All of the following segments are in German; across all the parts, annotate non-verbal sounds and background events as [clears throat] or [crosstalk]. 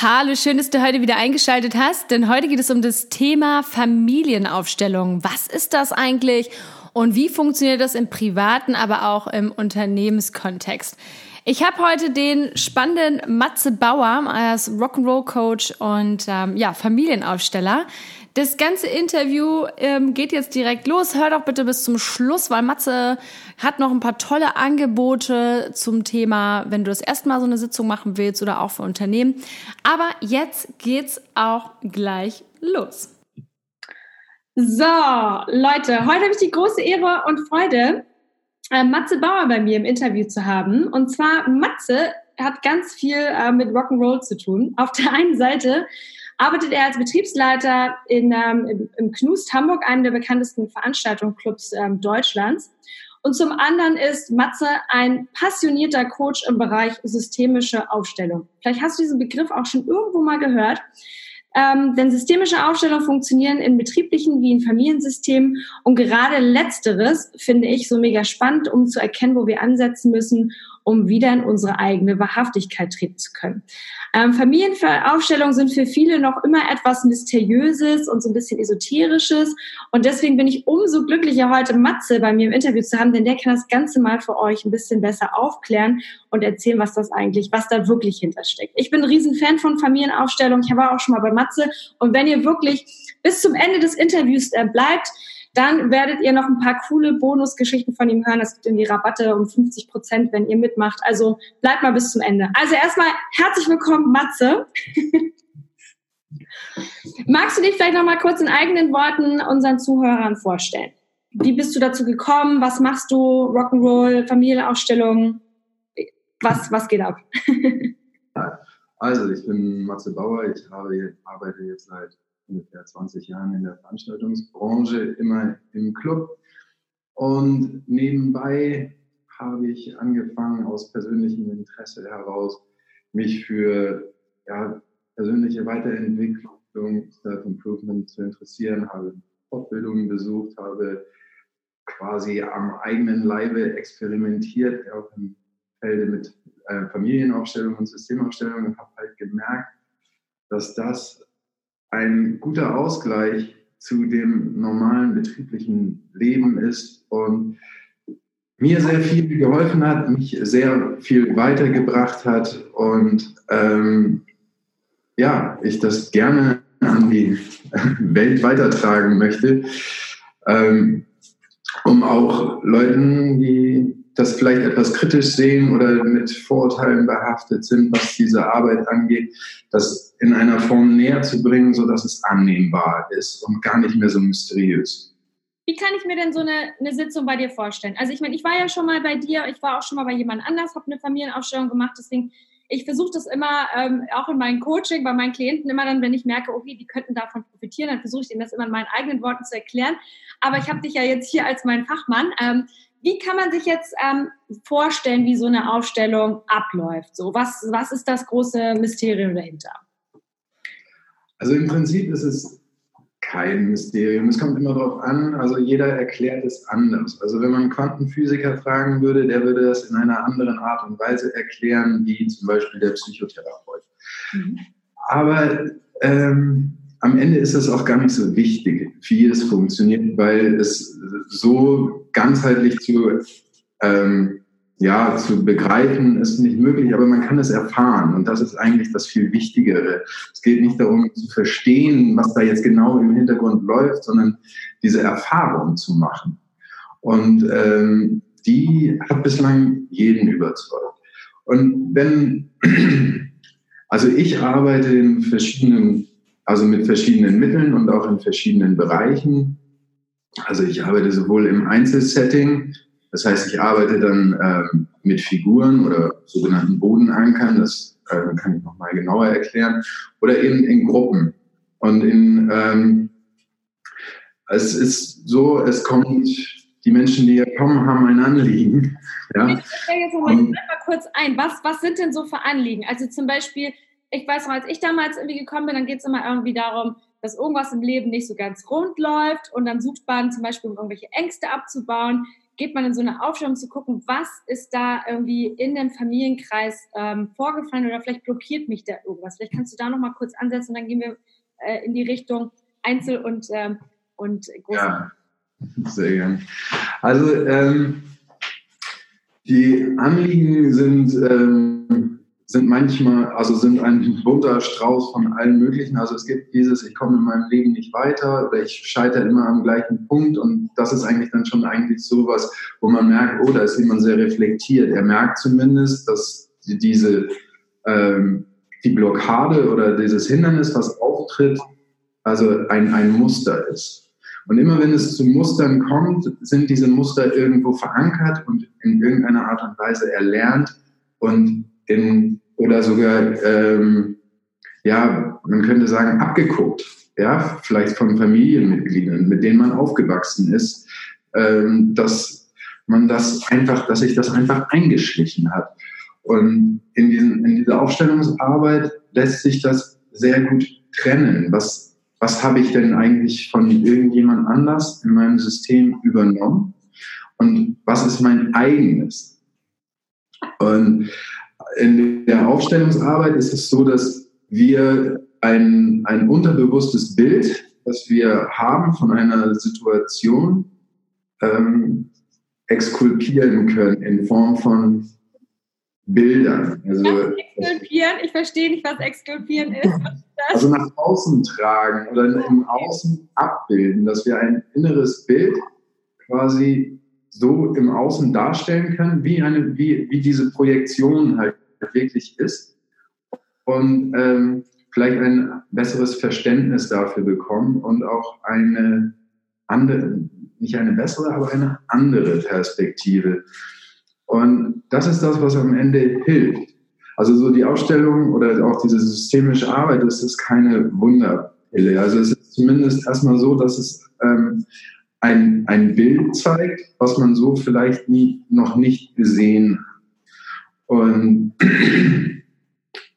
Hallo, schön, dass du heute wieder eingeschaltet hast, denn heute geht es um das Thema Familienaufstellung. Was ist das eigentlich und wie funktioniert das im privaten, aber auch im Unternehmenskontext? Ich habe heute den spannenden Matze Bauer als Rock'n'Roll Coach und ähm, ja, Familienaufsteller. Das ganze Interview ähm, geht jetzt direkt los. Hör doch bitte bis zum Schluss, weil Matze hat noch ein paar tolle Angebote zum Thema, wenn du das erste Mal so eine Sitzung machen willst oder auch für Unternehmen. Aber jetzt geht's auch gleich los. So, Leute, heute habe ich die große Ehre und Freude, äh, Matze Bauer bei mir im Interview zu haben. Und zwar Matze hat ganz viel äh, mit Rock'n'Roll zu tun. Auf der einen Seite arbeitet er als Betriebsleiter in, ähm, im, im Knust Hamburg, einem der bekanntesten Veranstaltungsclubs ähm, Deutschlands. Und zum anderen ist Matze ein passionierter Coach im Bereich systemische Aufstellung. Vielleicht hast du diesen Begriff auch schon irgendwo mal gehört. Ähm, denn systemische Aufstellungen funktionieren in betrieblichen wie in Familiensystemen. Und gerade letzteres finde ich so mega spannend, um zu erkennen, wo wir ansetzen müssen, um wieder in unsere eigene Wahrhaftigkeit treten zu können. Ähm, Familienaufstellungen sind für viele noch immer etwas Mysteriöses und so ein bisschen Esoterisches. Und deswegen bin ich umso glücklicher, heute Matze bei mir im Interview zu haben, denn der kann das Ganze mal für euch ein bisschen besser aufklären und erzählen, was das eigentlich, was da wirklich hintersteckt. Ich bin ein Riesen von Familienaufstellungen. Ich war auch schon mal bei Matze. Und wenn ihr wirklich bis zum Ende des Interviews äh, bleibt, dann werdet ihr noch ein paar coole Bonusgeschichten von ihm hören. Es gibt irgendwie Rabatte um 50 Prozent, wenn ihr mitmacht. Also bleibt mal bis zum Ende. Also erstmal herzlich willkommen, Matze. [laughs] Magst du dich vielleicht noch mal kurz in eigenen Worten unseren Zuhörern vorstellen? Wie bist du dazu gekommen? Was machst du? Rock'n'Roll, Familienausstellung? Was, was geht ab? [laughs] also, ich bin Matze Bauer. Ich habe, arbeite jetzt seit ungefähr 20 Jahren in der Veranstaltungsbranche, immer im Club. Und nebenbei habe ich angefangen, aus persönlichem Interesse heraus, mich für ja, persönliche Weiterentwicklung, Self-Improvement zu interessieren, habe Fortbildungen besucht, habe quasi am eigenen Leibe experimentiert, auch im Felde mit äh, Familienaufstellung und Systemaufstellung und habe halt gemerkt, dass das ein guter Ausgleich zu dem normalen betrieblichen Leben ist und mir sehr viel geholfen hat, mich sehr viel weitergebracht hat und ähm, ja, ich das gerne an die [laughs] Welt weitertragen möchte, ähm, um auch Leuten, die das vielleicht etwas kritisch sehen oder mit Vorurteilen behaftet sind, was diese Arbeit angeht, das in einer Form näher zu bringen, so dass es annehmbar ist und gar nicht mehr so mysteriös. Wie kann ich mir denn so eine, eine Sitzung bei dir vorstellen? Also ich meine, ich war ja schon mal bei dir, ich war auch schon mal bei jemand anders, habe eine Familienaufstellung gemacht, deswegen ich versuche das immer ähm, auch in meinem Coaching bei meinen Klienten immer dann, wenn ich merke, okay, die könnten davon profitieren, dann versuche ich ihnen das immer in meinen eigenen Worten zu erklären. Aber ich habe dich ja jetzt hier als mein Fachmann. Ähm, wie kann man sich jetzt ähm, vorstellen, wie so eine Aufstellung abläuft? So, was, was ist das große Mysterium dahinter? Also im Prinzip ist es kein Mysterium. Es kommt immer darauf an, also jeder erklärt es anders. Also wenn man Quantenphysiker fragen würde, der würde das in einer anderen Art und Weise erklären, wie zum Beispiel der Psychotherapeut. Mhm. Aber ähm, am Ende ist es auch gar nicht so wichtig, wie es funktioniert, weil es so ganzheitlich zu, ähm, ja, zu begreifen ist nicht möglich, aber man kann es erfahren und das ist eigentlich das viel Wichtigere. Es geht nicht darum zu verstehen, was da jetzt genau im Hintergrund läuft, sondern diese Erfahrung zu machen. Und ähm, die hat bislang jeden überzeugt. Und wenn, [clears throat] also ich arbeite in verschiedenen also mit verschiedenen Mitteln und auch in verschiedenen Bereichen. Also ich arbeite sowohl im Einzelsetting, das heißt, ich arbeite dann ähm, mit Figuren oder sogenannten Bodenankern. Das äh, kann ich nochmal genauer erklären, oder eben in Gruppen. Und in, ähm, es ist so, es kommt, die Menschen, die hier kommen, haben ein Anliegen. Ja? Ich stelle jetzt mal, mal kurz ein. Was, was sind denn so für Anliegen? Also zum Beispiel, ich weiß noch, als ich damals irgendwie gekommen bin, dann geht es immer irgendwie darum, dass irgendwas im Leben nicht so ganz rund läuft und dann sucht man zum Beispiel, um irgendwelche Ängste abzubauen, geht man in so eine Aufstellung zu gucken, was ist da irgendwie in dem Familienkreis ähm, vorgefallen oder vielleicht blockiert mich da irgendwas. Vielleicht kannst du da nochmal kurz ansetzen und dann gehen wir äh, in die Richtung Einzel- und, ähm, und Groß. Ja, sehr gern. Also ähm, die Anliegen sind ähm, sind manchmal, also sind ein bunter Strauß von allen möglichen. Also es gibt dieses, ich komme in meinem Leben nicht weiter oder ich scheitere immer am gleichen Punkt und das ist eigentlich dann schon eigentlich sowas, wo man merkt, oh, da ist jemand sehr reflektiert. Er merkt zumindest, dass diese, ähm, die Blockade oder dieses Hindernis, was auftritt, also ein, ein Muster ist. Und immer wenn es zu Mustern kommt, sind diese Muster irgendwo verankert und in irgendeiner Art und Weise erlernt und in, oder sogar, ähm, ja, man könnte sagen, abgeguckt. Ja, vielleicht von Familienmitgliedern, mit denen man aufgewachsen ist, ähm, dass man das einfach, dass sich das einfach eingeschlichen hat. Und in, diesen, in dieser Aufstellungsarbeit lässt sich das sehr gut trennen. Was, was habe ich denn eigentlich von irgendjemand anders in meinem System übernommen? Und was ist mein eigenes? Und in der Aufstellungsarbeit ist es so, dass wir ein, ein unterbewusstes Bild, das wir haben von einer Situation, ähm, exkulpieren können in Form von Bildern. Also, exkulpieren? Ich verstehe nicht, was exkulpieren ist. Also nach außen tragen oder im Außen abbilden, dass wir ein inneres Bild quasi so im Außen darstellen können, wie, eine, wie, wie diese Projektion halt wirklich ist und ähm, vielleicht ein besseres Verständnis dafür bekommen und auch eine andere, nicht eine bessere, aber eine andere Perspektive. Und das ist das, was am Ende hilft. Also so die Ausstellung oder auch diese systemische Arbeit, das ist keine Wunderpille. Also es ist zumindest erstmal so, dass es ähm, ein, ein Bild zeigt, was man so vielleicht nie, noch nicht gesehen hat. Und [clears throat]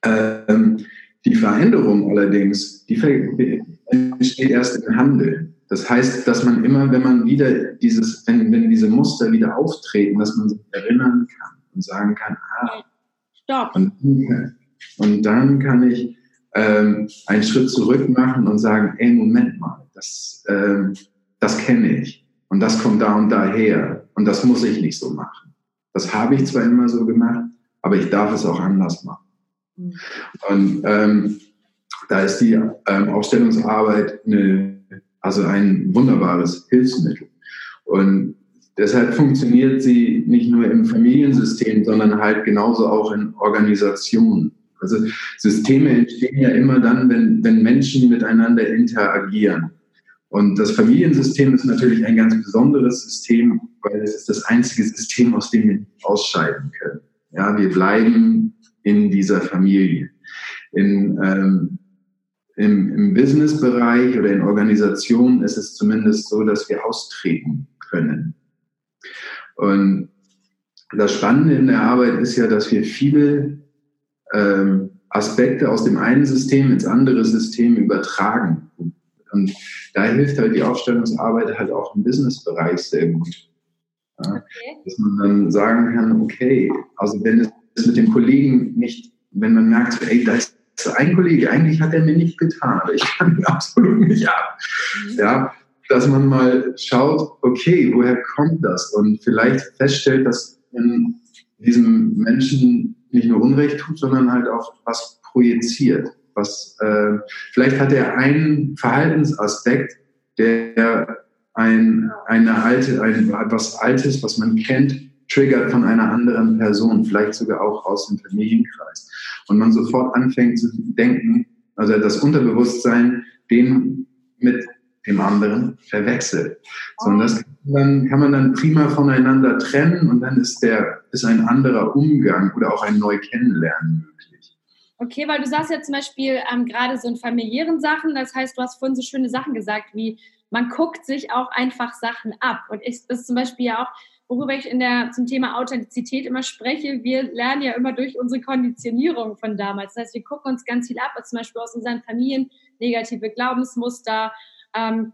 ähm, die Veränderung allerdings, die entsteht erst im Handeln. Das heißt, dass man immer, wenn man wieder dieses, wenn, wenn diese Muster wieder auftreten, dass man sich erinnern kann und sagen kann, ah, stopp. Und, und dann kann ich ähm, einen Schritt zurück machen und sagen, ey, Moment mal, das, ähm, das kenne ich und das kommt da und daher und das muss ich nicht so machen. Das habe ich zwar immer so gemacht, aber ich darf es auch anders machen. Mhm. Und ähm, da ist die ähm, Aufstellungsarbeit eine, also ein wunderbares Hilfsmittel. Und deshalb funktioniert sie nicht nur im Familiensystem, sondern halt genauso auch in Organisationen. Also Systeme entstehen ja immer dann, wenn, wenn Menschen miteinander interagieren. Und das Familiensystem ist natürlich ein ganz besonderes System, weil es ist das einzige System, aus dem wir nicht ausscheiden können. Ja, wir bleiben in dieser Familie. In, ähm, im, Im Businessbereich oder in Organisationen ist es zumindest so, dass wir austreten können. Und das Spannende in der Arbeit ist ja, dass wir viele ähm, Aspekte aus dem einen System ins andere System übertragen. Und da hilft halt die Aufstellungsarbeit halt auch im Businessbereich sehr gut. Okay. Dass man dann sagen kann, okay, also wenn es mit dem Kollegen nicht, wenn man merkt, so, ey, da ist ein Kollege, eigentlich hat er mir nicht getan, ich kann ihn [laughs] absolut nicht ab. Mhm. Ja, dass man mal schaut, okay, woher kommt das? Und vielleicht feststellt, dass in diesem Menschen nicht nur Unrecht tut, sondern halt auch was projiziert. Was, äh, vielleicht hat er einen Verhaltensaspekt, der ein, eine alte, ein, etwas Altes, was man kennt, triggert von einer anderen Person, vielleicht sogar auch aus dem Familienkreis. Und man sofort anfängt zu denken, also das Unterbewusstsein, den mit dem anderen verwechselt. Sondern das kann, dann, kann man dann prima voneinander trennen und dann ist der, ist ein anderer Umgang oder auch ein neu Kennenlernen. Okay, weil du sagst ja zum Beispiel ähm, gerade so in familiären Sachen, das heißt, du hast vorhin so schöne Sachen gesagt, wie man guckt sich auch einfach Sachen ab. Und ich, das ist zum Beispiel ja auch, worüber ich in der, zum Thema Authentizität immer spreche, wir lernen ja immer durch unsere Konditionierung von damals. Das heißt, wir gucken uns ganz viel ab, zum Beispiel aus unseren Familien, negative Glaubensmuster, ähm,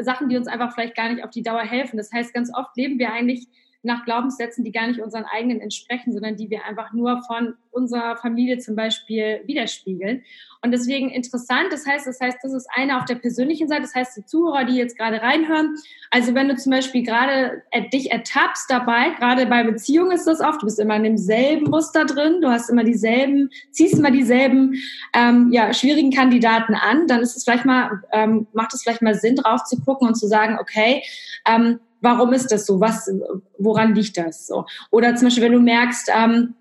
Sachen, die uns einfach vielleicht gar nicht auf die Dauer helfen. Das heißt, ganz oft leben wir eigentlich nach Glaubenssätzen, die gar nicht unseren eigenen entsprechen, sondern die wir einfach nur von unserer Familie zum Beispiel widerspiegeln. Und deswegen interessant, das heißt, das heißt, das ist eine auf der persönlichen Seite, das heißt, die Zuhörer, die jetzt gerade reinhören, also wenn du zum Beispiel gerade äh, dich ertappst dabei, gerade bei Beziehungen ist das oft, du bist immer in demselben Muster drin, du hast immer dieselben, ziehst immer dieselben ähm, ja, schwierigen Kandidaten an, dann ist es vielleicht mal, ähm, macht es vielleicht mal Sinn, drauf zu gucken und zu sagen, okay, ähm, warum ist das so? Was, woran liegt das? So. Oder zum Beispiel, wenn du merkst, ähm,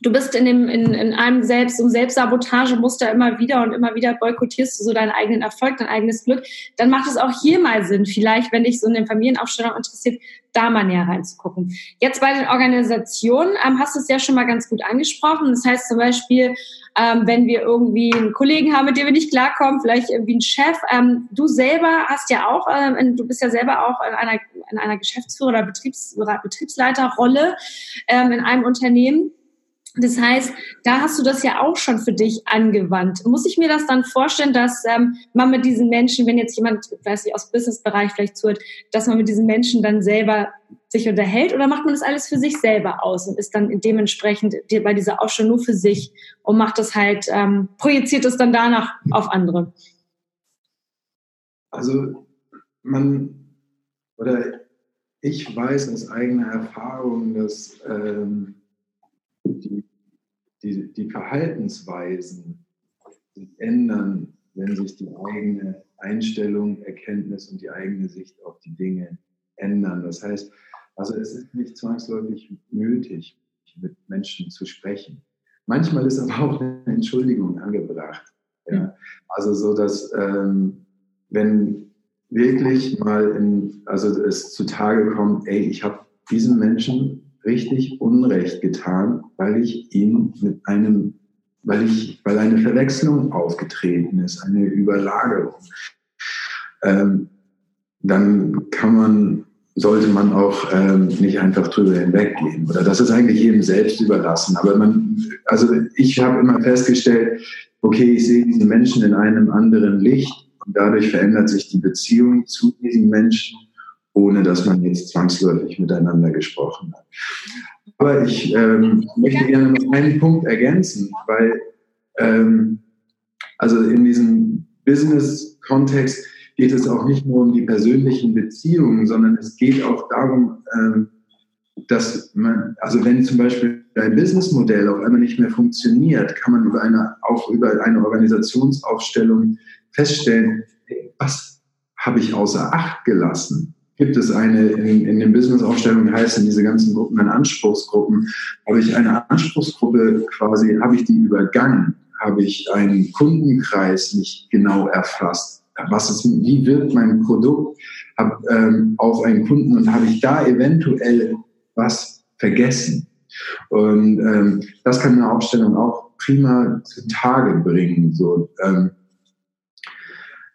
du bist in, dem, in, in einem Selbst- und Selbstsabotagemuster immer wieder und immer wieder boykottierst du so deinen eigenen Erfolg, dein eigenes Glück, dann macht es auch hier mal Sinn, vielleicht, wenn dich so in den Familienaufstellung interessiert, da mal näher reinzugucken. Jetzt bei den Organisationen ähm, hast du es ja schon mal ganz gut angesprochen. Das heißt zum Beispiel, ähm, wenn wir irgendwie einen Kollegen haben, mit dem wir nicht klarkommen, vielleicht irgendwie einen Chef. Ähm, du selber hast ja auch, ähm, du bist ja selber auch in einer, in einer Geschäftsführer- oder Betriebs Betriebsleiterrolle ähm, in einem Unternehmen. Das heißt, da hast du das ja auch schon für dich angewandt. Muss ich mir das dann vorstellen, dass ähm, man mit diesen Menschen, wenn jetzt jemand, weiß ich, aus Businessbereich vielleicht zuhört, dass man mit diesen Menschen dann selber sich unterhält oder macht man das alles für sich selber aus und ist dann dementsprechend bei dieser Aufstellung nur für sich und macht das halt, ähm, projiziert es dann danach auf andere? Also man oder ich weiß aus eigener Erfahrung, dass ähm, die, die, die Verhaltensweisen sich ändern, wenn sich die eigene Einstellung, Erkenntnis und die eigene Sicht auf die Dinge ändern. Das heißt, also es ist nicht zwangsläufig nötig, mit Menschen zu sprechen. Manchmal ist aber auch eine Entschuldigung angebracht. Ja? Also so, dass ähm, wenn wirklich mal in, also es zutage kommt, ey, ich habe diesen Menschen richtig Unrecht getan, weil ich ihn mit einem, weil ich, weil eine Verwechslung aufgetreten ist, eine Überlagerung. Ähm, dann kann man, sollte man auch ähm, nicht einfach drüber hinweggehen. Oder das ist eigentlich jedem selbst überlassen. Aber man, also ich habe immer festgestellt, okay, ich sehe diesen Menschen in einem anderen Licht und dadurch verändert sich die Beziehung zu diesen Menschen ohne dass man jetzt zwangsläufig miteinander gesprochen hat. Aber ich ähm, möchte gerne noch einen Punkt ergänzen, weil ähm, also in diesem Business-Kontext geht es auch nicht nur um die persönlichen Beziehungen, sondern es geht auch darum, ähm, dass man, also wenn zum Beispiel ein Businessmodell auf einmal nicht mehr funktioniert, kann man über eine, auch über eine Organisationsaufstellung feststellen, was habe ich außer Acht gelassen? Gibt es eine, in, in den Business-Aufstellungen heißen diese ganzen Gruppen dann Anspruchsgruppen. Habe ich eine Anspruchsgruppe quasi, habe ich die übergangen? Habe ich einen Kundenkreis nicht genau erfasst? Was ist, wie wirkt mein Produkt hab, ähm, auf einen Kunden und habe ich da eventuell was vergessen? Und ähm, das kann eine Aufstellung auch prima zutage bringen. So, ähm,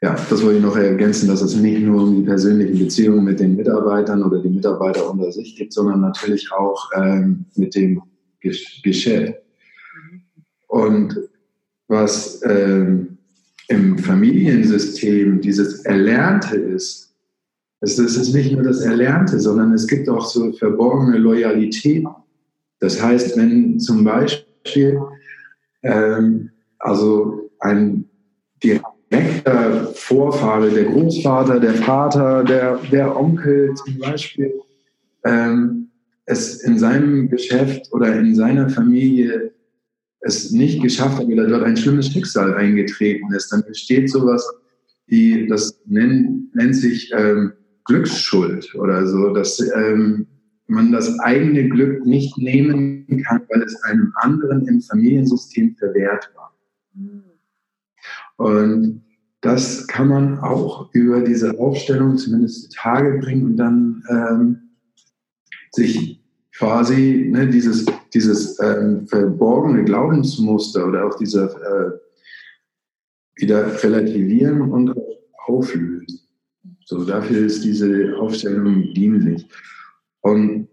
ja, das wollte ich noch ergänzen, dass es nicht nur um die persönlichen Beziehungen mit den Mitarbeitern oder die Mitarbeiter unter sich geht, sondern natürlich auch ähm, mit dem Geschäft. Und was ähm, im Familiensystem dieses Erlernte ist, es ist nicht nur das Erlernte, sondern es gibt auch so verborgene Loyalität. Das heißt, wenn zum Beispiel ähm, also ein direkt direkter Vorfahre, der Großvater, der Vater, der, der Onkel zum Beispiel, ähm, es in seinem Geschäft oder in seiner Familie es nicht geschafft hat oder dort ein schlimmes Schicksal eingetreten ist, dann besteht sowas, wie das nennt, nennt sich ähm, Glücksschuld oder so, dass ähm, man das eigene Glück nicht nehmen kann, weil es einem anderen im Familiensystem verwehrt war. Mhm. Und das kann man auch über diese Aufstellung zumindest Tage bringen und dann ähm, sich quasi ne, dieses, dieses ähm, verborgene Glaubensmuster oder auch dieser äh, wieder relativieren und auflösen. So, dafür ist diese Aufstellung dienlich. Und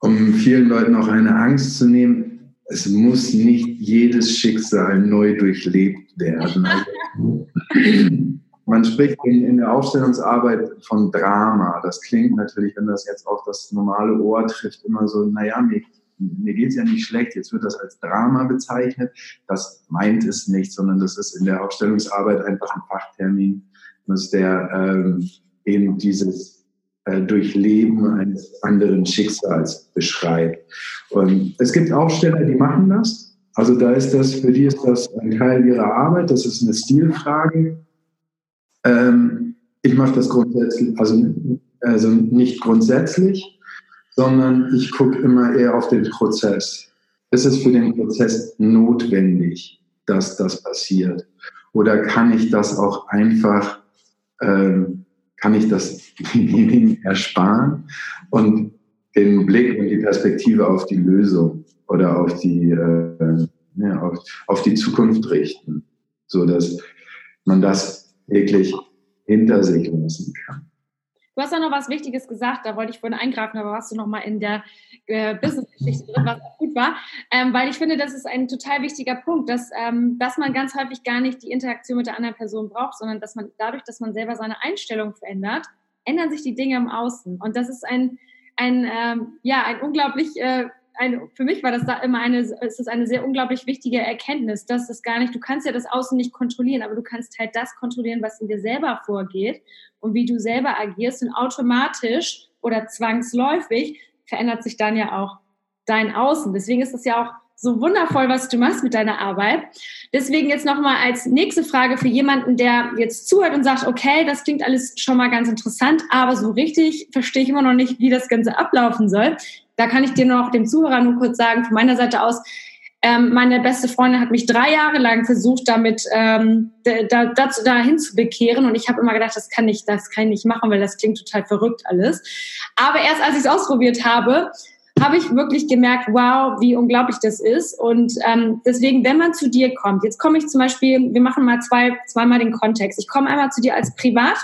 um vielen Leuten auch eine Angst zu nehmen, es muss nicht jedes Schicksal neu durchlebt werden. Also, [laughs] man spricht in, in, der Aufstellungsarbeit von Drama. Das klingt natürlich, wenn das jetzt auf das normale Ohr trifft, immer so, naja, mir, mir geht es ja nicht schlecht, jetzt wird das als Drama bezeichnet. Das meint es nicht, sondern das ist in der Aufstellungsarbeit einfach ein Fachtermin, dass der ähm, eben dieses Durchleben eines anderen Schicksals beschreibt. Und es gibt Aufsteller, die machen das. Also da ist das, für die ist das ein Teil ihrer Arbeit, das ist eine Stilfrage. Ähm, ich mache das grundsätzlich, also, also nicht grundsätzlich, sondern ich gucke immer eher auf den Prozess. Ist es für den Prozess notwendig, dass das passiert? Oder kann ich das auch einfach ähm, kann ich das [laughs] denjenigen ersparen und den Blick und die Perspektive auf die Lösung oder auf die, äh, ja, auf, auf die Zukunft richten, so dass man das wirklich hinter sich lassen kann. Du hast ja noch was Wichtiges gesagt, da wollte ich vorhin eingreifen, aber warst du noch mal in der äh, Business-Geschichte drin, was auch gut war, ähm, weil ich finde, das ist ein total wichtiger Punkt, dass, ähm, dass man ganz häufig gar nicht die Interaktion mit der anderen Person braucht, sondern dass man dadurch, dass man selber seine Einstellung verändert, ändern sich die Dinge im Außen. Und das ist ein, ein ähm, ja, ein unglaublich äh, eine, für mich war das da immer eine, ist das eine sehr unglaublich wichtige Erkenntnis, dass es gar nicht, du kannst ja das Außen nicht kontrollieren, aber du kannst halt das kontrollieren, was in dir selber vorgeht und wie du selber agierst und automatisch oder zwangsläufig verändert sich dann ja auch dein Außen. Deswegen ist es ja auch so wundervoll, was du machst mit deiner Arbeit. Deswegen jetzt nochmal als nächste Frage für jemanden, der jetzt zuhört und sagt, okay, das klingt alles schon mal ganz interessant, aber so richtig verstehe ich immer noch nicht, wie das Ganze ablaufen soll da kann ich dir noch dem Zuhörer nur kurz sagen, von meiner Seite aus, ähm, meine beste Freundin hat mich drei Jahre lang versucht, damit ähm, da, dazu dahin zu bekehren und ich habe immer gedacht, das kann ich, das kann ich nicht machen, weil das klingt total verrückt alles. Aber erst als ich es ausprobiert habe, habe ich wirklich gemerkt, wow, wie unglaublich das ist. Und ähm, deswegen, wenn man zu dir kommt, jetzt komme ich zum Beispiel, wir machen mal zwei, zweimal den Kontext. Ich komme einmal zu dir als Privat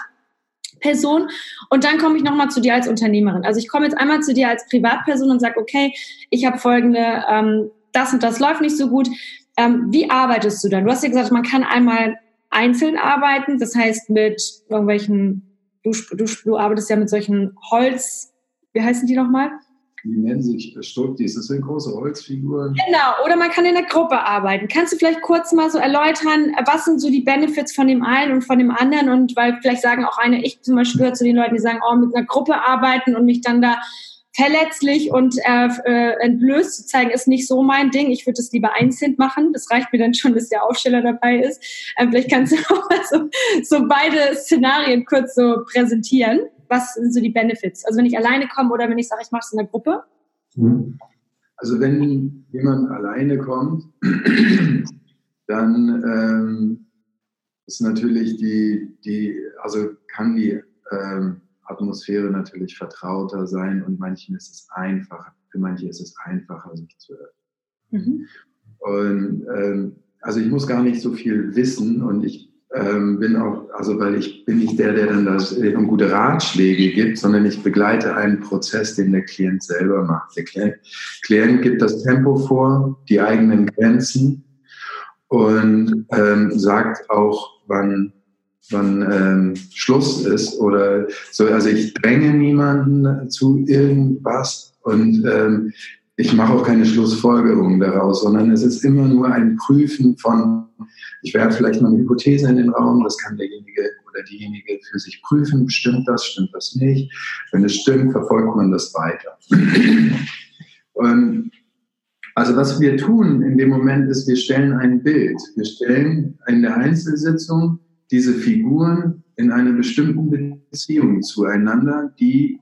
Person und dann komme ich nochmal zu dir als Unternehmerin. Also ich komme jetzt einmal zu dir als Privatperson und sage, okay, ich habe folgende, ähm, das und das läuft nicht so gut. Ähm, wie arbeitest du dann? Du hast ja gesagt, man kann einmal einzeln arbeiten, das heißt mit irgendwelchen, du, du, du arbeitest ja mit solchen Holz, wie heißen die nochmal? Die nennen sich Stuckdis, das sind große Holzfiguren. Genau, oder man kann in der Gruppe arbeiten. Kannst du vielleicht kurz mal so erläutern, was sind so die Benefits von dem einen und von dem anderen? Und weil vielleicht sagen auch eine, ich zum Beispiel gehöre zu den Leuten, die sagen, oh, mit einer Gruppe arbeiten und mich dann da verletzlich und äh, äh, entblößt zu zeigen, ist nicht so mein Ding. Ich würde es lieber einzeln machen. Das reicht mir dann schon, dass der Aufsteller dabei ist. Ähm, vielleicht kannst du [laughs] auch mal so, so beide Szenarien kurz so präsentieren was sind so die Benefits? Also wenn ich alleine komme oder wenn ich sage, ich mache es in der Gruppe? Mhm. Also wenn jemand alleine kommt, [clears throat] dann ähm, ist natürlich die, die, also kann die ähm, Atmosphäre natürlich vertrauter sein und manchen ist es einfacher, für manche ist es einfacher, sich zu öffnen. Mhm. Und ähm, also ich muss gar nicht so viel wissen und ich ähm, bin auch, also weil ich bin nicht der, der dann das um gute Ratschläge gibt, sondern ich begleite einen Prozess, den der Klient selber macht. Der Klient, Klient gibt das Tempo vor, die eigenen Grenzen und ähm, sagt auch, wann wann ähm, Schluss ist oder so. Also ich dränge niemanden zu irgendwas und ähm, ich mache auch keine Schlussfolgerungen daraus, sondern es ist immer nur ein Prüfen von, ich werfe vielleicht mal eine Hypothese in den Raum, das kann derjenige oder diejenige für sich prüfen, stimmt das, stimmt das nicht. Wenn es stimmt, verfolgt man das weiter. Und also was wir tun in dem Moment ist, wir stellen ein Bild. Wir stellen in der Einzelsitzung diese Figuren in einer bestimmten Beziehung zueinander, die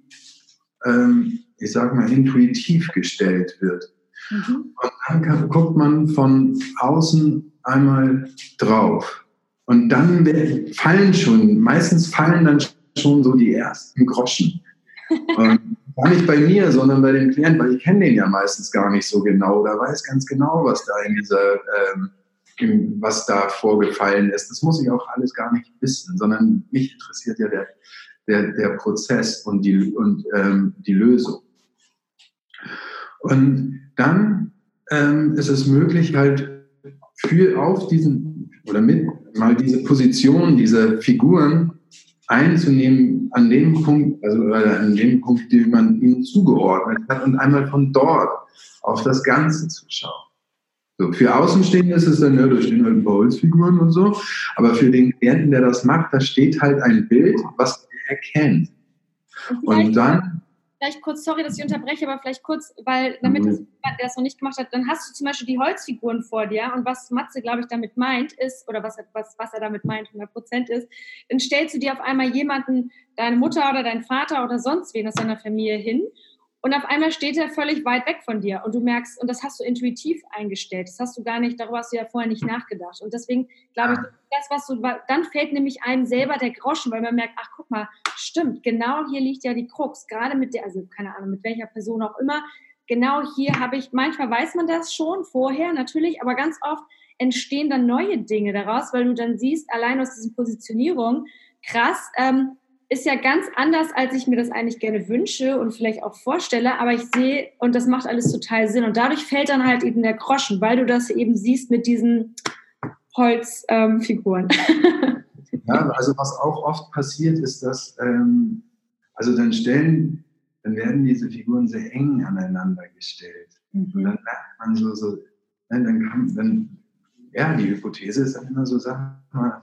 ähm, ich sag mal, intuitiv gestellt wird. Mhm. Und dann kann, guckt man von außen einmal drauf. Und dann fallen schon, meistens fallen dann schon so die ersten Groschen. [laughs] Und gar nicht bei mir, sondern bei dem Klienten, weil ich kenne den ja meistens gar nicht so genau oder weiß ganz genau, was da in dieser, ähm, was da vorgefallen ist. Das muss ich auch alles gar nicht wissen, sondern mich interessiert ja der, der, der Prozess und die, und, ähm, die Lösung. Und dann ähm, ist es möglich, halt für auf diesen oder mit mal diese Position dieser Figuren einzunehmen an dem Punkt, also an dem Punkt, den man ihnen zugeordnet hat und einmal von dort auf das Ganze zu schauen. So, für Außenstehende ist es dann, ja, da stehen halt Holzfiguren und so, aber für den Klienten, der das macht, da steht halt ein Bild, was er erkennt. Und dann vielleicht kurz, sorry, dass ich unterbreche, aber vielleicht kurz, weil damit mhm. das, der es noch nicht gemacht hat, dann hast du zum Beispiel die Holzfiguren vor dir und was Matze, glaube ich, damit meint ist, oder was, was, was er damit meint, 100 Prozent ist, dann stellst du dir auf einmal jemanden, deine Mutter oder dein Vater oder sonst wen aus deiner Familie hin und auf einmal steht er völlig weit weg von dir und du merkst, und das hast du intuitiv eingestellt. Das hast du gar nicht, darüber hast du ja vorher nicht nachgedacht. Und deswegen glaube ich, das, was du, dann fällt nämlich einem selber der Groschen, weil man merkt, ach guck mal, stimmt, genau hier liegt ja die Krux. Gerade mit der, also keine Ahnung, mit welcher Person auch immer. Genau hier habe ich, manchmal weiß man das schon vorher natürlich, aber ganz oft entstehen dann neue Dinge daraus, weil du dann siehst, allein aus diesen Positionierungen, krass, ähm, ist ja ganz anders, als ich mir das eigentlich gerne wünsche und vielleicht auch vorstelle, aber ich sehe, und das macht alles total Sinn. Und dadurch fällt dann halt eben der Groschen, weil du das eben siehst mit diesen Holzfiguren. Ähm, [laughs] ja, also was auch oft passiert, ist, dass, ähm, also dann stellen, dann werden diese Figuren sehr eng aneinander gestellt. Mhm. Und dann merkt man so, so, ne, dann kann, dann, ja, die Hypothese ist dann immer so, sag mal,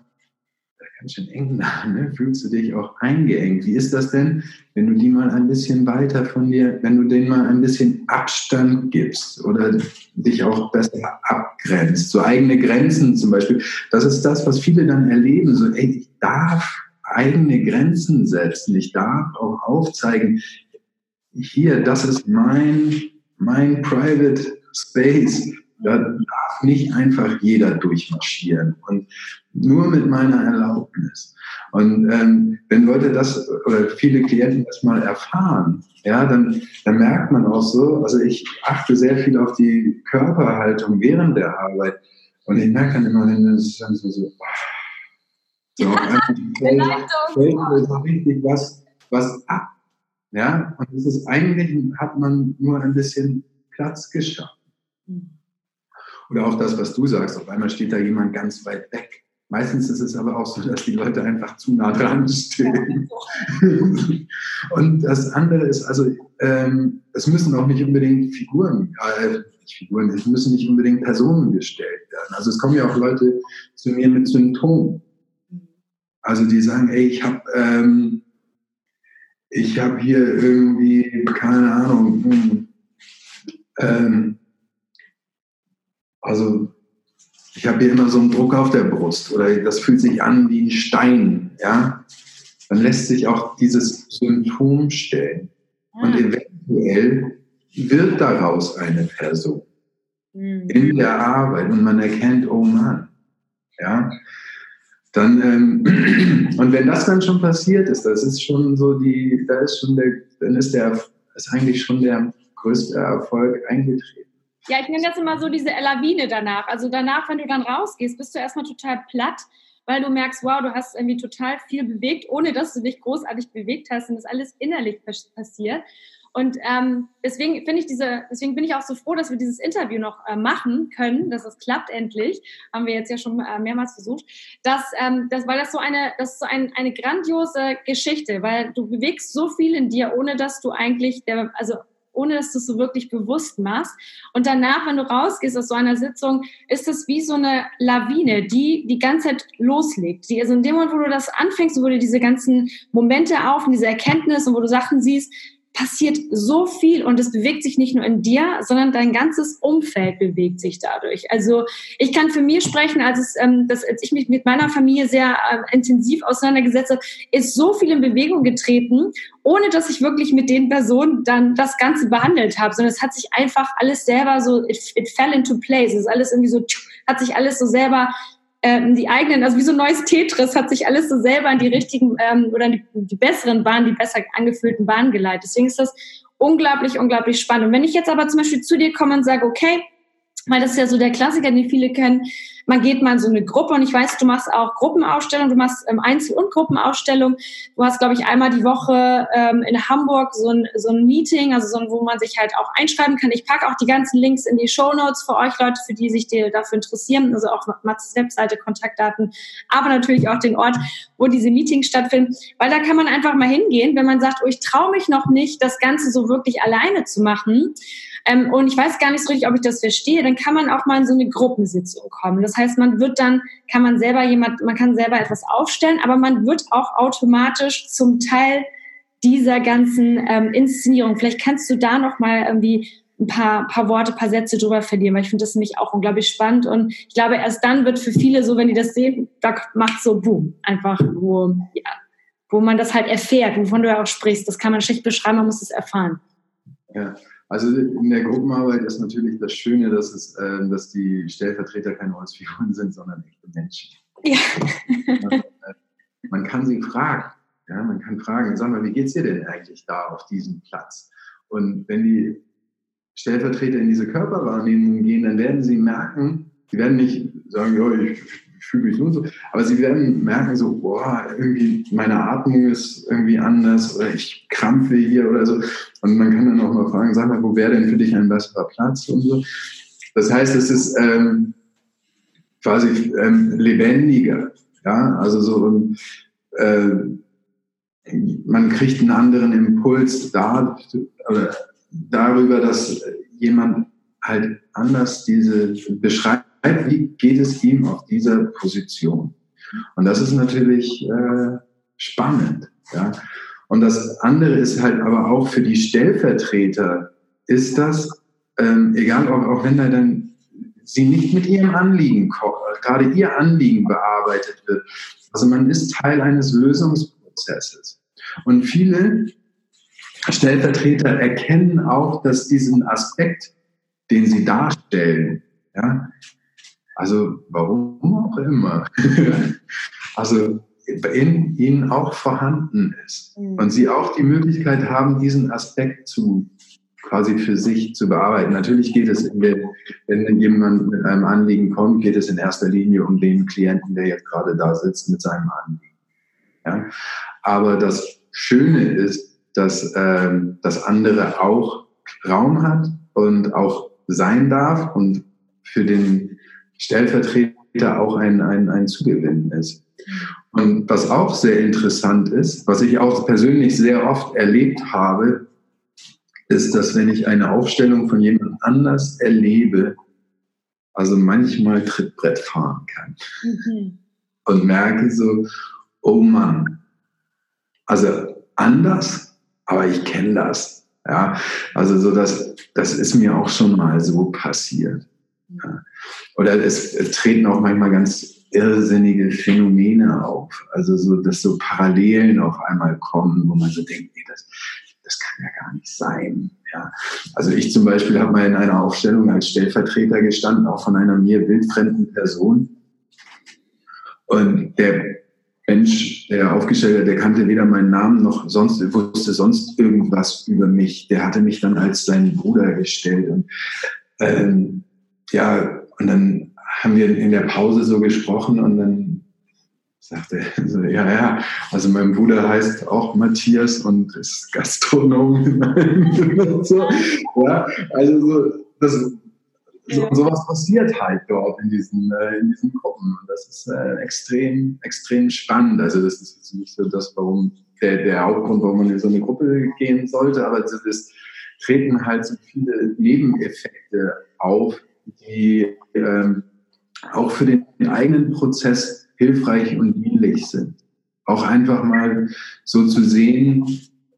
ganz schön eng da, ne? fühlst du dich auch eingeengt. Wie ist das denn, wenn du die mal ein bisschen weiter von dir, wenn du denen mal ein bisschen Abstand gibst oder dich auch besser abgrenzt, so eigene Grenzen zum Beispiel. Das ist das, was viele dann erleben, so, ey, ich darf eigene Grenzen setzen, ich darf auch aufzeigen, hier, das ist mein, mein Private Space, da darf nicht einfach jeder durchmarschieren und nur mit meiner Erlaubnis. Und ähm, wenn Leute das oder viele Klienten das mal erfahren, ja, dann, dann merkt man auch so, also ich achte sehr viel auf die Körperhaltung während der Arbeit und ich merke dann immer, wenn es dann so, so, so einfach fällt, fällt mir so richtig was, was ab. Ja, und das ist eigentlich, hat man nur ein bisschen Platz geschaffen. Oder auch das, was du sagst, auf einmal steht da jemand ganz weit weg. Meistens ist es aber auch so, dass die Leute einfach zu nah dran stehen. [laughs] und das andere ist, also ähm, es müssen auch nicht unbedingt Figuren, äh, nicht Figuren, es müssen nicht unbedingt Personen gestellt werden. Also es kommen ja auch Leute zu mir mit Symptomen. Also die sagen, ey, ich habe ähm, ich habe hier irgendwie, keine Ahnung, hm, ähm, also ich habe hier immer so einen Druck auf der Brust oder das fühlt sich an wie ein Stein, ja. Dann lässt sich auch dieses Symptom stellen. Und ah. eventuell wird daraus eine Person mhm. in der Arbeit und man erkennt, oh Mann, ja. Dann, ähm, [clears throat] und wenn das dann schon passiert ist, das ist schon so die, da ist schon der, dann ist der, ist eigentlich schon der größte Erfolg eingetreten. Ja, ich nenne das immer so diese Lawine danach. Also danach, wenn du dann rausgehst, bist du erstmal total platt, weil du merkst, wow, du hast irgendwie total viel bewegt, ohne dass du dich großartig bewegt hast und das alles innerlich passiert. Und ähm, deswegen finde ich diese, deswegen bin ich auch so froh, dass wir dieses Interview noch äh, machen können, dass es klappt endlich. Haben wir jetzt ja schon äh, mehrmals versucht. Dass, ähm, das, weil das so eine, das ist so ein, eine grandiose Geschichte, weil du bewegst so viel in dir, ohne dass du eigentlich der, also ohne dass du es so wirklich bewusst machst. Und danach, wenn du rausgehst aus so einer Sitzung, ist es wie so eine Lawine, die die ganze Zeit loslegt. Die, also in dem Moment, wo du das anfängst, wo du diese ganzen Momente auf und diese Erkenntnis und wo du Sachen siehst, passiert so viel und es bewegt sich nicht nur in dir, sondern dein ganzes Umfeld bewegt sich dadurch. Also ich kann für mich sprechen, als, es, ähm, dass, als ich mich mit meiner Familie sehr äh, intensiv auseinandergesetzt habe, ist so viel in Bewegung getreten, ohne dass ich wirklich mit den Personen dann das Ganze behandelt habe, sondern es hat sich einfach alles selber so, it, it fell into place. Es ist alles irgendwie so, hat sich alles so selber ähm, die eigenen, also wie so ein neues Tetris, hat sich alles so selber in die richtigen ähm, oder die, die besseren Bahnen, die besser angefüllten Bahnen geleitet. Deswegen ist das unglaublich, unglaublich spannend. Und wenn ich jetzt aber zum Beispiel zu dir komme und sage, okay, weil das ist ja so der Klassiker, den viele kennen, man geht mal in so eine Gruppe und ich weiß, du machst auch Gruppenausstellungen, du machst ähm, Einzel- und Gruppenausstellungen. Du hast, glaube ich, einmal die Woche ähm, in Hamburg so ein, so ein Meeting, also so ein, wo man sich halt auch einschreiben kann. Ich packe auch die ganzen Links in die Show Notes für euch Leute, für die sich die dafür interessieren, also auch Mats Webseite, Kontaktdaten, aber natürlich auch den Ort, wo diese Meetings stattfinden, weil da kann man einfach mal hingehen, wenn man sagt, oh, ich traue mich noch nicht, das Ganze so wirklich alleine zu machen. Ähm, und ich weiß gar nicht so richtig, ob ich das verstehe, dann kann man auch mal in so eine Gruppensitzung kommen. Das heißt, man wird dann, kann man selber jemand, man kann selber etwas aufstellen, aber man wird auch automatisch zum Teil dieser ganzen ähm, Inszenierung. Vielleicht kannst du da noch mal irgendwie ein paar, paar Worte, paar Sätze drüber verlieren, weil ich finde das nämlich auch unglaublich spannend und ich glaube, erst dann wird für viele so, wenn die das sehen, da macht so Boom, einfach wo, ja, wo man das halt erfährt, wovon du ja auch sprichst. Das kann man schlecht beschreiben, man muss es erfahren. Ja, also in der Gruppenarbeit ist natürlich das Schöne, dass, es, äh, dass die Stellvertreter keine Holzfiguren sind, sondern echte Menschen. Ja. man kann sie fragen. Ja, man kann fragen, sag mal, wie geht's dir denn eigentlich da auf diesem Platz? Und wenn die Stellvertreter in diese Körperwahrnehmung gehen, dann werden sie merken, sie werden nicht sagen, ja, ich fühle mich und so. Aber sie werden merken so, boah, irgendwie meine Atmung ist irgendwie anders oder ich krampfe hier oder so. Und man kann dann auch mal fragen, sag mal, wo wäre denn für dich ein besserer Platz und so. Das heißt, es ist ähm, quasi ähm, lebendiger. Ja, also so, äh, man kriegt einen anderen Impuls da, darüber, dass jemand halt anders diese beschreibt wie geht es ihm auf dieser Position? Und das ist natürlich äh, spannend. Ja? Und das andere ist halt aber auch für die Stellvertreter, ist das, ähm, egal auch, auch wenn da dann sie nicht mit ihrem Anliegen, gerade ihr Anliegen bearbeitet wird. Also man ist Teil eines Lösungsprozesses. Und viele Stellvertreter erkennen auch, dass diesen Aspekt, den sie darstellen, ja, also warum auch immer. [laughs] also in ihnen auch vorhanden ist. Mhm. Und sie auch die Möglichkeit haben, diesen Aspekt zu quasi für sich zu bearbeiten. Natürlich geht es, der, wenn jemand mit einem Anliegen kommt, geht es in erster Linie um den Klienten, der jetzt gerade da sitzt mit seinem Anliegen. Ja? Aber das Schöne ist, dass ähm, das andere auch Raum hat und auch sein darf und für den Stellvertreter auch ein, ein, ein Zugewinn ist. Und was auch sehr interessant ist, was ich auch persönlich sehr oft erlebt habe, ist, dass wenn ich eine Aufstellung von jemand anders erlebe, also manchmal Trittbrett fahren kann. Mhm. Und merke so, oh Mann, also anders, aber ich kenne das. Ja, also so das, das ist mir auch schon mal so passiert. Ja. Oder es, es treten auch manchmal ganz irrsinnige Phänomene auf. Also so, dass so Parallelen auf einmal kommen, wo man so denkt, nee, das, das kann ja gar nicht sein. Ja. Also ich zum Beispiel habe mal in einer Aufstellung als Stellvertreter gestanden, auch von einer mir wildfremden Person. Und der Mensch, der aufgestellt hat, der kannte weder meinen Namen noch sonst, wusste sonst irgendwas über mich. Der hatte mich dann als seinen Bruder gestellt. Und ähm, ja, und dann haben wir in der Pause so gesprochen und dann sagte er so, ja, ja, also mein Bruder heißt auch Matthias und ist Gastronom. [laughs] so, ja, also so, das, so, sowas passiert halt dort in diesen, äh, in diesen Gruppen. Und das ist äh, extrem, extrem spannend. Also das ist jetzt nicht so das, warum der, der Hauptgrund, warum man in so eine Gruppe gehen sollte, aber es treten halt so viele Nebeneffekte auf, die ähm, auch für den eigenen Prozess hilfreich und dienlich sind. Auch einfach mal so zu sehen,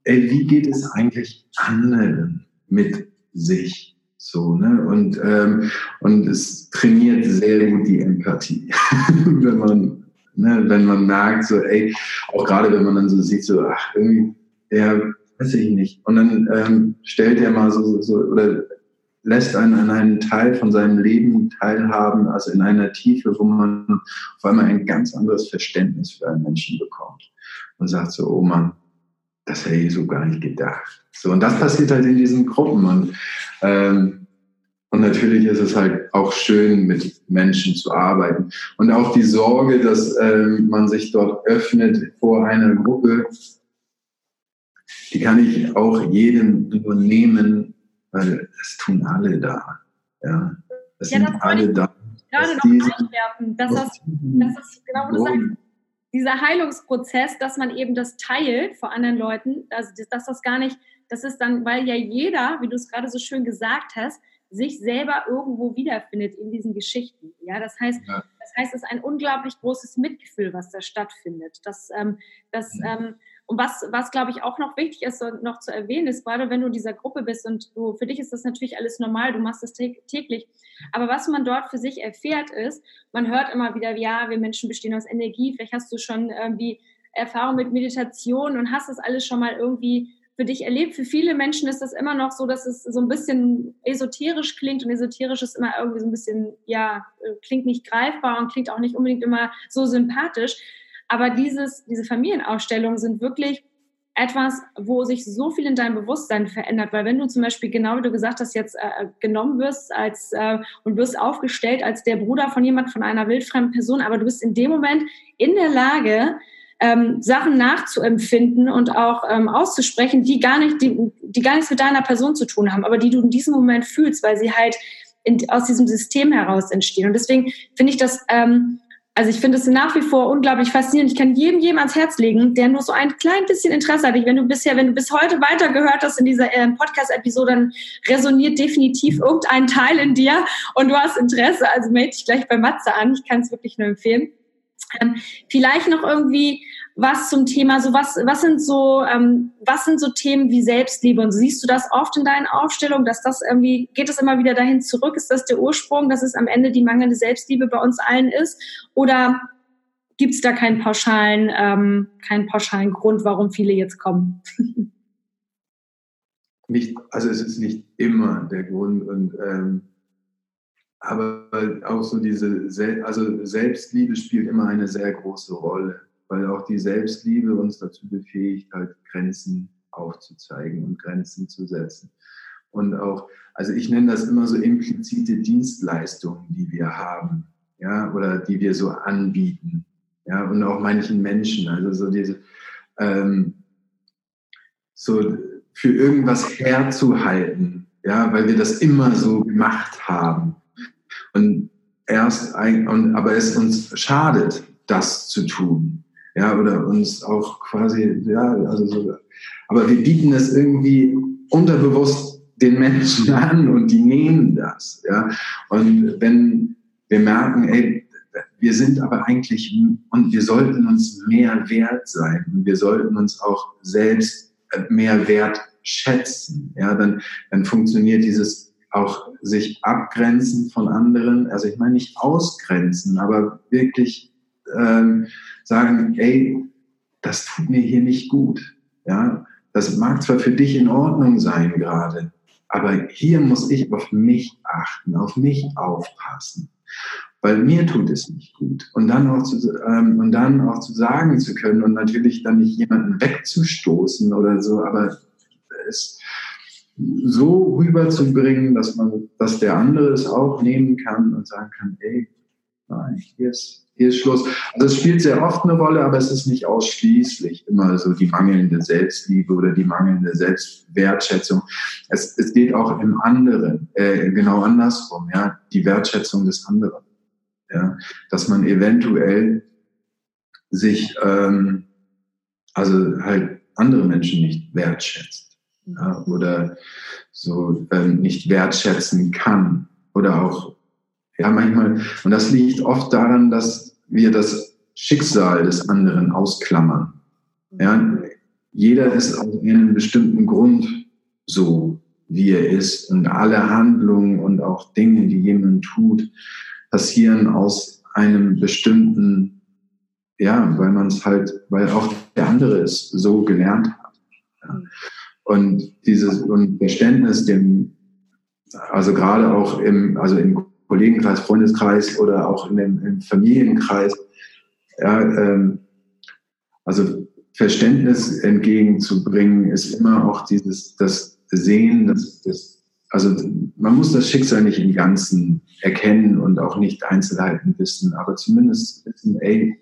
ey, wie geht es eigentlich anderen mit sich? So, ne? Und, ähm, und es trainiert sehr gut die Empathie, [laughs] wenn man, ne, wenn man merkt, so, ey, auch gerade wenn man dann so sieht, so, ach, irgendwie, ja, weiß ich nicht. Und dann ähm, stellt er mal so, so, oder lässt einen an einen Teil von seinem Leben teilhaben, also in einer Tiefe, wo man auf einmal ein ganz anderes Verständnis für einen Menschen bekommt und sagt so, oh Mann, das hätte ich so gar nicht gedacht. So, und das passiert halt in diesen Gruppen und, ähm, und natürlich ist es halt auch schön, mit Menschen zu arbeiten. Und auch die Sorge, dass ähm, man sich dort öffnet vor einer Gruppe, die kann ich auch jedem nur nehmen, weil es tun alle da. Ja, es ja, sind alle da. Gerade noch einwerfen, dass das, dass das genau du sagst, dieser Heilungsprozess, dass man eben das teilt vor anderen Leuten, also dass das gar nicht, das ist dann, weil ja jeder, wie du es gerade so schön gesagt hast, sich selber irgendwo wiederfindet in diesen Geschichten. Ja, das heißt, ja. das heißt, es ist ein unglaublich großes Mitgefühl, was da stattfindet. Das, ähm, das, mhm. ähm, und was, was glaube ich auch noch wichtig ist, noch zu erwähnen, ist, gerade wenn du in dieser Gruppe bist und du, für dich ist das natürlich alles normal, du machst das täglich. Aber was man dort für sich erfährt ist, man hört immer wieder, ja, wir Menschen bestehen aus Energie, vielleicht hast du schon irgendwie Erfahrung mit Meditation und hast das alles schon mal irgendwie für dich erlebt. Für viele Menschen ist das immer noch so, dass es so ein bisschen esoterisch klingt und esoterisch ist immer irgendwie so ein bisschen, ja, klingt nicht greifbar und klingt auch nicht unbedingt immer so sympathisch. Aber dieses, diese Familienausstellungen sind wirklich etwas, wo sich so viel in deinem Bewusstsein verändert. Weil wenn du zum Beispiel, genau wie du gesagt hast, jetzt äh, genommen wirst als äh, und wirst aufgestellt als der Bruder von jemand, von einer wildfremden Person, aber du bist in dem Moment in der Lage, ähm, Sachen nachzuempfinden und auch ähm, auszusprechen, die gar nicht, die, die gar nichts mit deiner Person zu tun haben, aber die du in diesem Moment fühlst, weil sie halt in, aus diesem System heraus entstehen. Und deswegen finde ich das ähm, also ich finde es nach wie vor unglaublich faszinierend. Ich kann jedem jedem ans Herz legen, der nur so ein klein bisschen Interesse hat. Wenn du bisher, wenn du bis heute weitergehört hast in dieser äh, Podcast-Episode, dann resoniert definitiv irgendein Teil in dir und du hast Interesse. Also melde dich gleich bei Matze an. Ich kann es wirklich nur empfehlen. Ähm, vielleicht noch irgendwie was zum Thema, so was, was sind so, ähm, was sind so Themen wie Selbstliebe? Und siehst du das oft in deinen Aufstellungen, dass das irgendwie, geht es immer wieder dahin zurück? Ist das der Ursprung, dass es am Ende die mangelnde Selbstliebe bei uns allen ist? Oder gibt es da keinen pauschalen, ähm, keinen pauschalen Grund, warum viele jetzt kommen? nicht, also es ist nicht immer der Grund und ähm, aber auch so diese, Sel also Selbstliebe spielt immer eine sehr große Rolle weil auch die Selbstliebe uns dazu befähigt, halt Grenzen aufzuzeigen und Grenzen zu setzen. Und auch, also ich nenne das immer so implizite Dienstleistungen, die wir haben, ja, oder die wir so anbieten, ja, und auch manchen Menschen, also so diese, ähm, so für irgendwas herzuhalten, ja, weil wir das immer so gemacht haben. Und erst, ein, und, aber es uns schadet, das zu tun. Ja, oder uns auch quasi, ja, also so, aber wir bieten es irgendwie unterbewusst den Menschen [laughs] an und die nehmen das, ja, und wenn wir merken, ey, wir sind aber eigentlich, und wir sollten uns mehr wert sein, und wir sollten uns auch selbst mehr wert schätzen, ja, dann, dann funktioniert dieses auch sich abgrenzen von anderen, also ich meine nicht ausgrenzen, aber wirklich ähm, sagen, ey, das tut mir hier nicht gut. Ja, das mag zwar für dich in Ordnung sein gerade, aber hier muss ich auf mich achten, auf mich aufpassen, weil mir tut es nicht gut. Und dann auch zu, ähm, und dann auch zu sagen zu können und natürlich dann nicht jemanden wegzustoßen oder so, aber es so rüberzubringen, dass man, dass der andere es auch nehmen kann und sagen kann, ey, nein, hier ist, hier ist Schluss. Also es spielt sehr oft eine Rolle, aber es ist nicht ausschließlich immer so die mangelnde Selbstliebe oder die mangelnde Selbstwertschätzung. Es, es geht auch im anderen, äh, genau andersrum, ja, die Wertschätzung des anderen. Ja, dass man eventuell sich, ähm, also halt andere Menschen nicht wertschätzt ja, oder so ähm, nicht wertschätzen kann oder auch ja, manchmal, und das liegt oft daran, dass wir das Schicksal des anderen ausklammern. Ja, jeder ist aus einem bestimmten Grund so, wie er ist. Und alle Handlungen und auch Dinge, die jemand tut, passieren aus einem bestimmten, ja, weil man es halt, weil auch der andere es so gelernt hat. Ja. Und dieses Verständnis dem also gerade auch im, also im Kollegenkreis, Freundeskreis oder auch in dem, im Familienkreis, ja, ähm, also Verständnis entgegenzubringen, ist immer auch dieses, das Sehen, das, das, also man muss das Schicksal nicht im Ganzen erkennen und auch nicht Einzelheiten wissen, aber zumindest wissen, ey,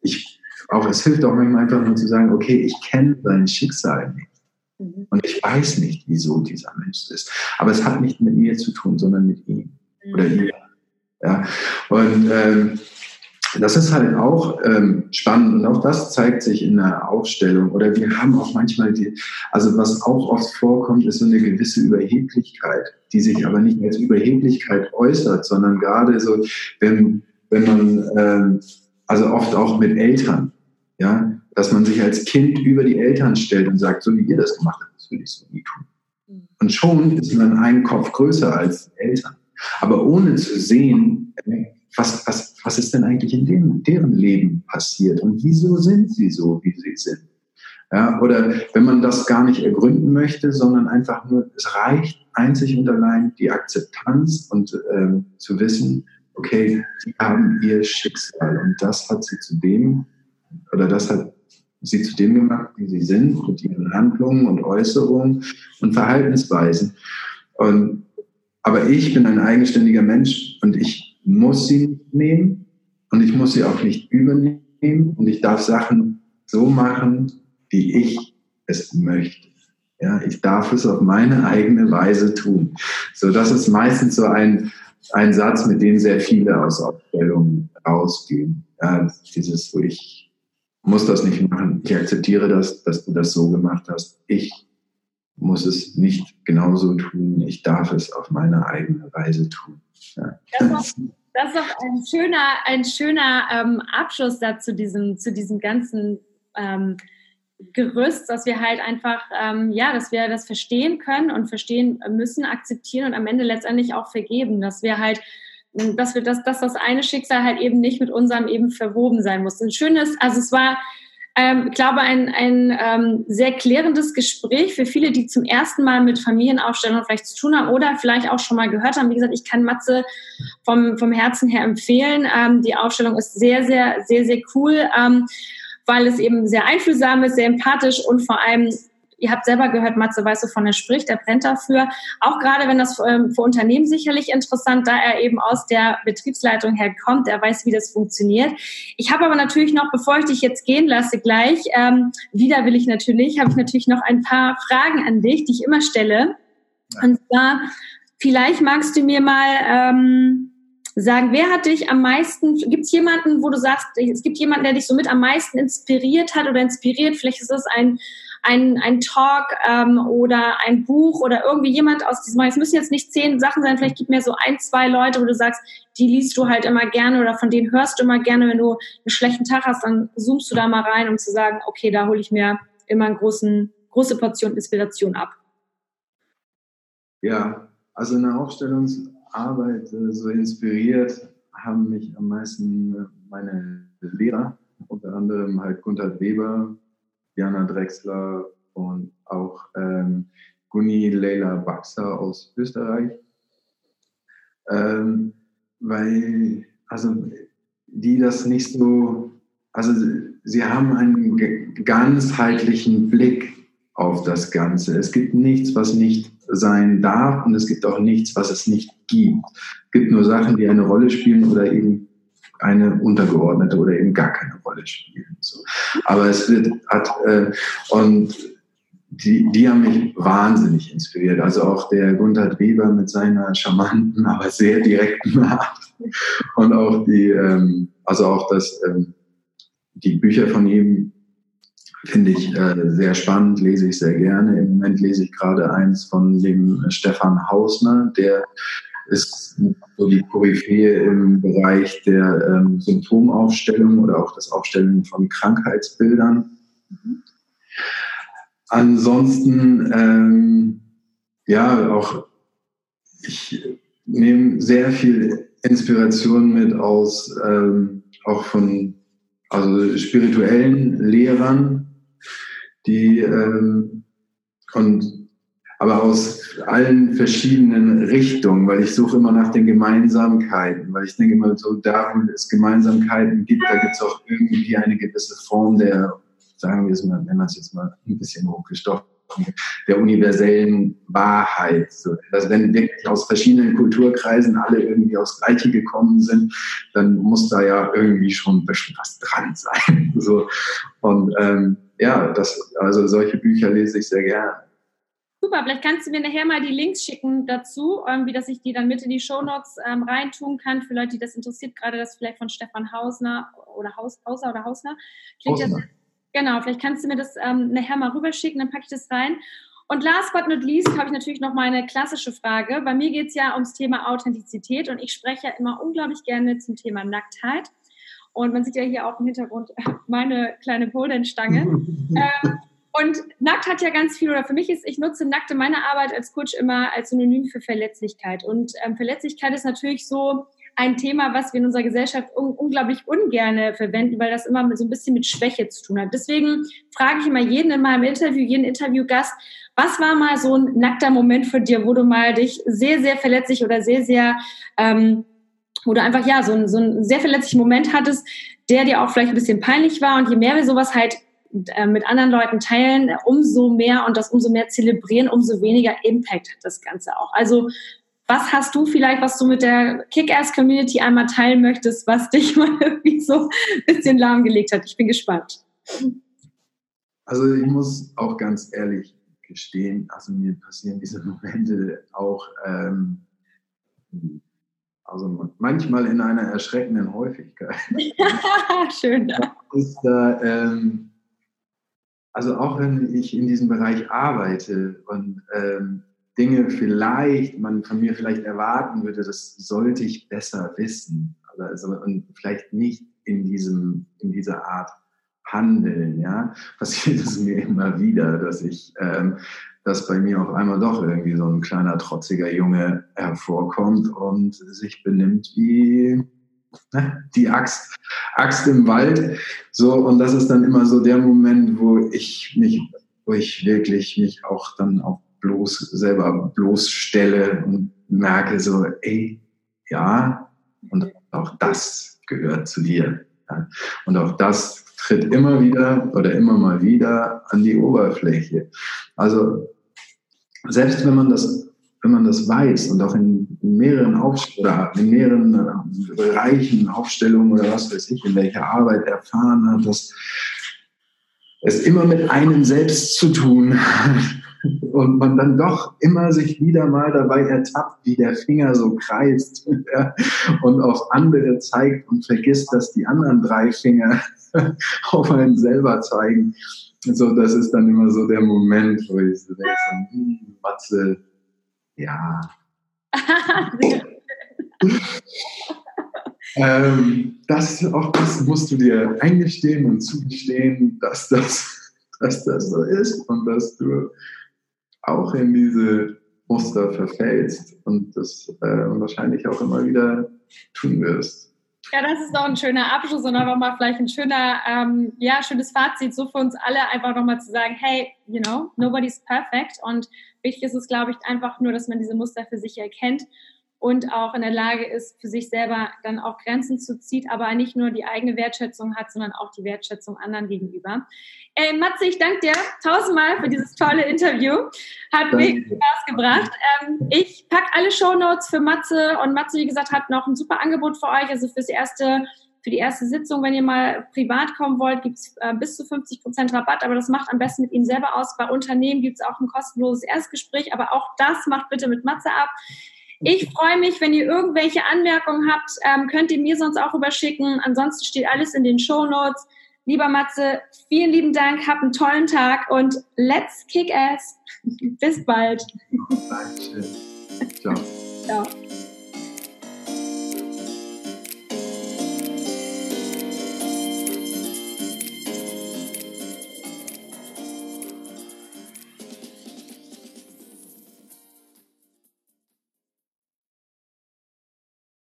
ich, auch es hilft auch manchmal einfach nur zu sagen, okay, ich kenne dein Schicksal nicht. Mhm. Und ich weiß nicht, wieso dieser Mensch ist. Aber es hat nicht mit mir zu tun, sondern mit ihm oder mhm. ihr. Ja. Und ähm, das ist halt auch ähm, spannend und auch das zeigt sich in der Aufstellung. Oder wir haben auch manchmal die, also was auch oft vorkommt, ist so eine gewisse Überheblichkeit, die sich aber nicht als Überheblichkeit äußert, sondern gerade so, wenn, wenn man, ähm, also oft auch mit Eltern, ja, dass man sich als Kind über die Eltern stellt und sagt, so wie ihr das gemacht habt, das würde ich so nie tun. Mhm. Und schon ist man einen Kopf größer als Eltern. Aber ohne zu sehen, was, was, was ist denn eigentlich in dem, deren Leben passiert und wieso sind sie so, wie sie sind. Ja, oder wenn man das gar nicht ergründen möchte, sondern einfach nur, es reicht einzig und allein die Akzeptanz und ähm, zu wissen, okay, sie haben ihr Schicksal und das hat sie zu dem, oder das hat sie zu dem gemacht, wie sie sind, mit ihren Handlungen und Äußerungen und Verhaltensweisen. Und, aber ich bin ein eigenständiger Mensch und ich muss sie nehmen und ich muss sie auch nicht übernehmen und ich darf Sachen so machen, wie ich es möchte. Ja, ich darf es auf meine eigene Weise tun. So, das ist meistens so ein, ein Satz, mit dem sehr viele aus Aufstellungen rausgehen. Ja, dieses, wo ich muss das nicht machen. Ich akzeptiere das, dass du das so gemacht hast. Ich muss es nicht genauso tun. Ich darf es auf meine eigene Weise tun. Ja. Das, ist, auch ein schöner, ein schöner ähm, Abschluss dazu diesem, zu diesem ganzen ähm, Gerüst, dass wir halt einfach, ähm, ja, dass wir das verstehen können und verstehen müssen, akzeptieren und am Ende letztendlich auch vergeben, dass wir halt dass wir das, dass das eine Schicksal halt eben nicht mit unserem eben verwoben sein muss. Ein schönes, also es war, ähm, ich glaube, ein, ein ähm, sehr klärendes Gespräch für viele, die zum ersten Mal mit Familienaufstellung vielleicht zu tun haben oder vielleicht auch schon mal gehört haben. Wie gesagt, ich kann Matze vom, vom Herzen her empfehlen. Ähm, die Aufstellung ist sehr, sehr, sehr, sehr cool, ähm, weil es eben sehr einfühlsam ist, sehr empathisch und vor allem Ihr habt selber gehört, Matze weiß, wovon er spricht, der brennt dafür. Auch gerade wenn das ähm, für Unternehmen sicherlich interessant, da er eben aus der Betriebsleitung herkommt, er weiß, wie das funktioniert. Ich habe aber natürlich noch, bevor ich dich jetzt gehen lasse, gleich, ähm, wieder will ich natürlich, habe ich natürlich noch ein paar Fragen an dich, die ich immer stelle. Und zwar, vielleicht magst du mir mal ähm, sagen, wer hat dich am meisten, gibt es jemanden, wo du sagst, es gibt jemanden, der dich so mit am meisten inspiriert hat oder inspiriert, vielleicht ist das ein ein, ein Talk ähm, oder ein Buch oder irgendwie jemand aus diesem, es müssen jetzt nicht zehn Sachen sein, vielleicht gibt mir so ein, zwei Leute, wo du sagst, die liest du halt immer gerne oder von denen hörst du immer gerne, wenn du einen schlechten Tag hast, dann zoomst du da mal rein, um zu sagen, okay, da hole ich mir immer eine großen, große Portion Inspiration ab. Ja, also in der Aufstellungsarbeit äh, so inspiriert haben mich am meisten äh, meine Lehrer, unter anderem halt Gunther Weber, Jana Drexler und auch ähm, Guni Leila Baxer aus Österreich. Ähm, weil, also, die das nicht so, also, sie haben einen ganzheitlichen Blick auf das Ganze. Es gibt nichts, was nicht sein darf und es gibt auch nichts, was es nicht gibt. Es gibt nur Sachen, die eine Rolle spielen oder eben eine untergeordnete oder eben gar keine Rolle spielen. So. Aber es wird, hat, äh, und die, die haben mich wahnsinnig inspiriert. Also auch der Gunther Weber mit seiner charmanten, aber sehr direkten Art. Und auch die, ähm, also auch das, ähm, die Bücher von ihm finde ich äh, sehr spannend, lese ich sehr gerne. Im Moment lese ich gerade eins von dem Stefan Hausner, der ist so die Koryphäe im Bereich der ähm, Symptomaufstellung oder auch das Aufstellen von Krankheitsbildern. Mhm. Ansonsten, ähm, ja, auch ich nehme sehr viel Inspiration mit aus, ähm, auch von also spirituellen Lehrern, die ähm, und aber aus allen verschiedenen Richtungen, weil ich suche immer nach den Gemeinsamkeiten, weil ich denke immer so, da wo es Gemeinsamkeiten gibt, da gibt es auch irgendwie eine gewisse Form der, sagen wir es mal, wenn man es jetzt mal ein bisschen hochgestochen der universellen Wahrheit. Also wenn wirklich aus verschiedenen Kulturkreisen alle irgendwie aufs Gleiche gekommen sind, dann muss da ja irgendwie schon ein bisschen was dran sein. [laughs] So. Und ähm, ja, das, also solche Bücher lese ich sehr gerne. Super, vielleicht kannst du mir nachher mal die Links schicken dazu, irgendwie, dass ich die dann mit in die Shownotes ähm, reintun kann, für Leute, die das interessiert, gerade das vielleicht von Stefan Hausner oder Haus, Hauser oder Hausner. Hausner. Das, genau, vielleicht kannst du mir das ähm, nachher mal rüberschicken, dann packe ich das rein. Und last but not least habe ich natürlich noch meine klassische Frage. Bei mir geht es ja ums Thema Authentizität und ich spreche ja immer unglaublich gerne zum Thema Nacktheit. Und man sieht ja hier auch im Hintergrund [laughs] meine kleine Polenstange. [laughs] ähm, und nackt hat ja ganz viel, oder für mich ist, ich nutze nackt in meiner Arbeit als Coach immer als Synonym für Verletzlichkeit. Und ähm, Verletzlichkeit ist natürlich so ein Thema, was wir in unserer Gesellschaft un unglaublich ungerne verwenden, weil das immer so ein bisschen mit Schwäche zu tun hat. Deswegen frage ich immer jeden in meinem Interview, jeden Interviewgast, was war mal so ein nackter Moment für dir, wo du mal dich sehr, sehr verletzlich oder sehr, sehr, ähm, wo du einfach ja so, ein, so einen sehr verletzlichen Moment hattest, der dir auch vielleicht ein bisschen peinlich war. Und je mehr wir sowas halt mit anderen Leuten teilen, umso mehr und das umso mehr zelebrieren, umso weniger Impact hat das Ganze auch. Also was hast du vielleicht, was du mit der Kick-Ass-Community einmal teilen möchtest, was dich [laughs] mal irgendwie so ein bisschen lahmgelegt hat? Ich bin gespannt. Also ich muss auch ganz ehrlich gestehen, also mir passieren diese [laughs] Momente auch ähm, also manchmal in einer erschreckenden Häufigkeit. [laughs] Schön. Ja. Ist da, ähm, also auch wenn ich in diesem Bereich arbeite und ähm, Dinge vielleicht, man von mir vielleicht erwarten würde, das sollte ich besser wissen. Also, und vielleicht nicht in diesem, in dieser Art handeln, ja, [laughs] passiert es mir immer wieder, dass ich, ähm, dass bei mir auf einmal doch irgendwie so ein kleiner trotziger Junge hervorkommt und sich benimmt wie? Die Axt, Axt im Wald. So, und das ist dann immer so der Moment, wo ich mich, wo ich wirklich mich auch dann auch bloß selber bloßstelle und merke so, ey, ja, und auch das gehört zu dir. Ja. Und auch das tritt immer wieder oder immer mal wieder an die Oberfläche. Also selbst wenn man das wenn man das weiß und auch in mehreren Auf oder in mehreren äh, Bereichen, Aufstellungen oder was weiß ich, in welcher Arbeit erfahren hat, dass es immer mit einem selbst zu tun und man dann doch immer sich wieder mal dabei ertappt, wie der Finger so kreist [laughs] ja, und auf andere zeigt und vergisst, dass die anderen drei Finger [laughs] auf einen selber zeigen. So, das ist dann immer so der Moment, wo ich so denke, hm, Matze, ja. [laughs] ähm, das, auch das musst du dir eingestehen und zugestehen, dass das, [laughs] dass das so ist und dass du auch in diese Muster verfällst und das äh, wahrscheinlich auch immer wieder tun wirst. Ja, das ist doch ein schöner Abschluss und auch mal vielleicht ein schöner, ähm, ja, schönes Fazit, so für uns alle einfach nochmal zu sagen, hey, you know, nobody's perfect. Und wichtig ist es, glaube ich, einfach nur, dass man diese Muster für sich erkennt und auch in der Lage ist, für sich selber dann auch Grenzen zu ziehen, aber nicht nur die eigene Wertschätzung hat, sondern auch die Wertschätzung anderen gegenüber. Ey, Matze, ich danke dir tausendmal für dieses tolle Interview. Hat mir Spaß gebracht. Ähm, ich packe alle Shownotes für Matze und Matze, wie gesagt, hat noch ein super Angebot für euch, also fürs erste für die erste Sitzung, wenn ihr mal privat kommen wollt, gibt's äh, bis zu 50 Prozent Rabatt, aber das macht am besten mit ihm selber aus. Bei Unternehmen gibt's auch ein kostenloses Erstgespräch, aber auch das macht bitte mit Matze ab. Ich freue mich, wenn ihr irgendwelche Anmerkungen habt, ähm, könnt ihr mir sonst auch überschicken. Ansonsten steht alles in den Show Notes. Lieber Matze, vielen lieben Dank, hab einen tollen Tag und let's kick ass. [laughs] Bis bald. Dankeschön. Ciao. Ciao.